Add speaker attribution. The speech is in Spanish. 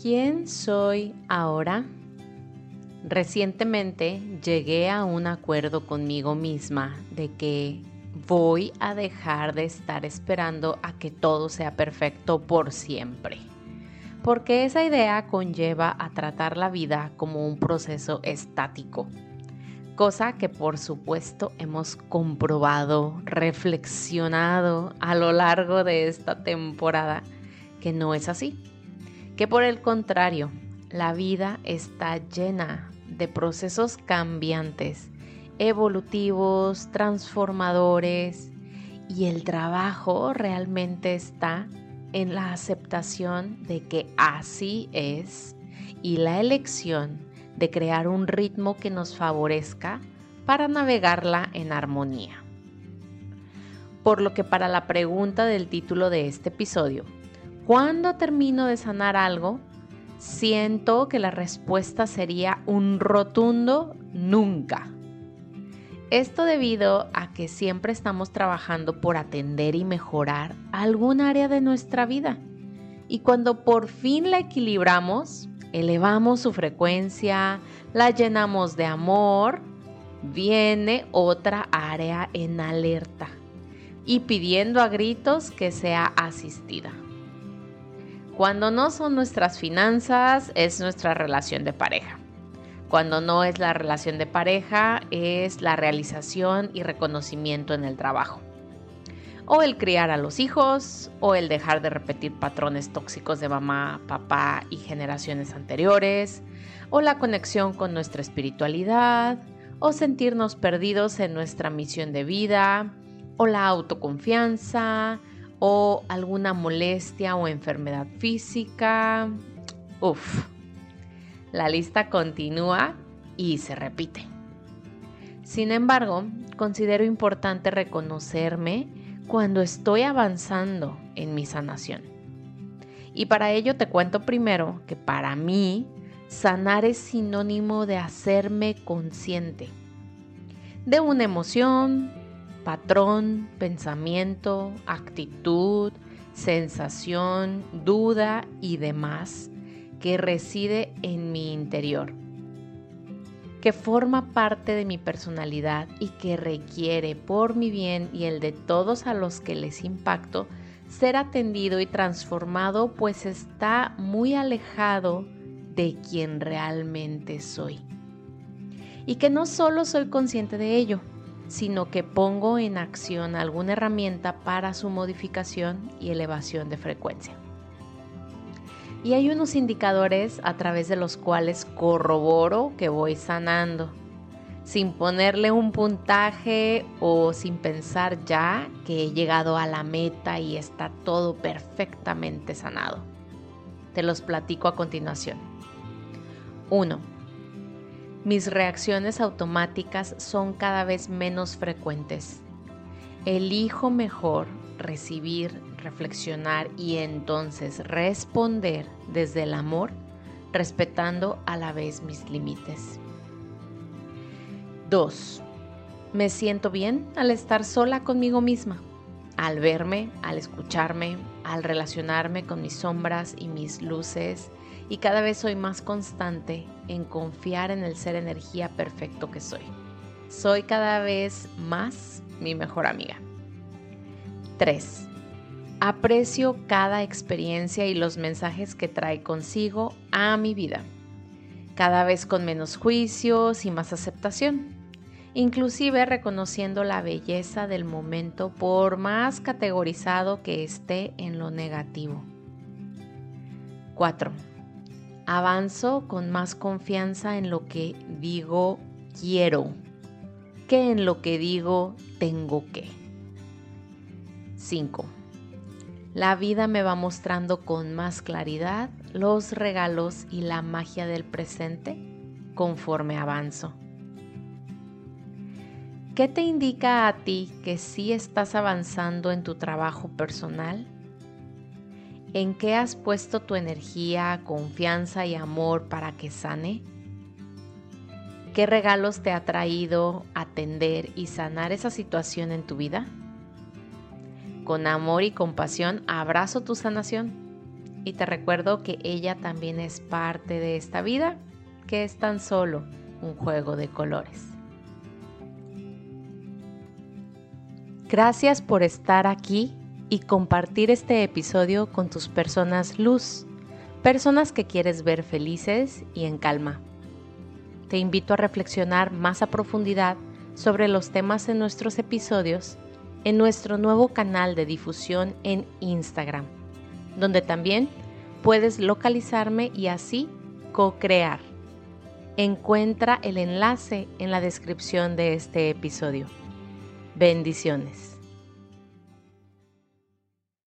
Speaker 1: ¿Quién soy ahora? Recientemente llegué a un acuerdo conmigo misma de que voy a dejar de estar esperando a que todo sea perfecto por siempre. Porque esa idea conlleva a tratar la vida como un proceso estático. Cosa que por supuesto hemos comprobado, reflexionado a lo largo de esta temporada que no es así que por el contrario, la vida está llena de procesos cambiantes, evolutivos, transformadores, y el trabajo realmente está en la aceptación de que así es y la elección de crear un ritmo que nos favorezca para navegarla en armonía. Por lo que para la pregunta del título de este episodio, cuando termino de sanar algo, siento que la respuesta sería un rotundo nunca. Esto debido a que siempre estamos trabajando por atender y mejorar algún área de nuestra vida. Y cuando por fin la equilibramos, elevamos su frecuencia, la llenamos de amor, viene otra área en alerta y pidiendo a gritos que sea asistida. Cuando no son nuestras finanzas, es nuestra relación de pareja. Cuando no es la relación de pareja, es la realización y reconocimiento en el trabajo. O el criar a los hijos, o el dejar de repetir patrones tóxicos de mamá, papá y generaciones anteriores, o la conexión con nuestra espiritualidad, o sentirnos perdidos en nuestra misión de vida, o la autoconfianza, o alguna molestia o enfermedad física. Uf, la lista continúa y se repite. Sin embargo, considero importante reconocerme cuando estoy avanzando en mi sanación. Y para ello te cuento primero que para mí sanar es sinónimo de hacerme consciente de una emoción, patrón, pensamiento, actitud, sensación, duda y demás que reside en mi interior, que forma parte de mi personalidad y que requiere por mi bien y el de todos a los que les impacto ser atendido y transformado pues está muy alejado de quien realmente soy. Y que no solo soy consciente de ello, sino que pongo en acción alguna herramienta para su modificación y elevación de frecuencia. Y hay unos indicadores a través de los cuales corroboro que voy sanando, sin ponerle un puntaje o sin pensar ya que he llegado a la meta y está todo perfectamente sanado. Te los platico a continuación. 1 mis reacciones automáticas son cada vez menos frecuentes. Elijo mejor recibir, reflexionar y entonces responder desde el amor, respetando a la vez mis límites. 2. Me siento bien al estar sola conmigo misma, al verme, al escucharme, al relacionarme con mis sombras y mis luces y cada vez soy más constante en confiar en el ser energía perfecto que soy. Soy cada vez más mi mejor amiga. 3. Aprecio cada experiencia y los mensajes que trae consigo a mi vida, cada vez con menos juicios y más aceptación, inclusive reconociendo la belleza del momento por más categorizado que esté en lo negativo. 4 avanzo con más confianza en lo que digo quiero que en lo que digo tengo que. 5. La vida me va mostrando con más claridad los regalos y la magia del presente conforme avanzo. ¿Qué te indica a ti que sí estás avanzando en tu trabajo personal? ¿En qué has puesto tu energía, confianza y amor para que sane? ¿Qué regalos te ha traído atender y sanar esa situación en tu vida? Con amor y compasión abrazo tu sanación y te recuerdo que ella también es parte de esta vida, que es tan solo un juego de colores. Gracias por estar aquí y compartir este episodio con tus personas luz, personas que quieres ver felices y en calma. Te invito a reflexionar más a profundidad sobre los temas en nuestros episodios en nuestro nuevo canal de difusión en Instagram, donde también puedes localizarme y así co-crear. Encuentra el enlace en la descripción de este episodio. Bendiciones.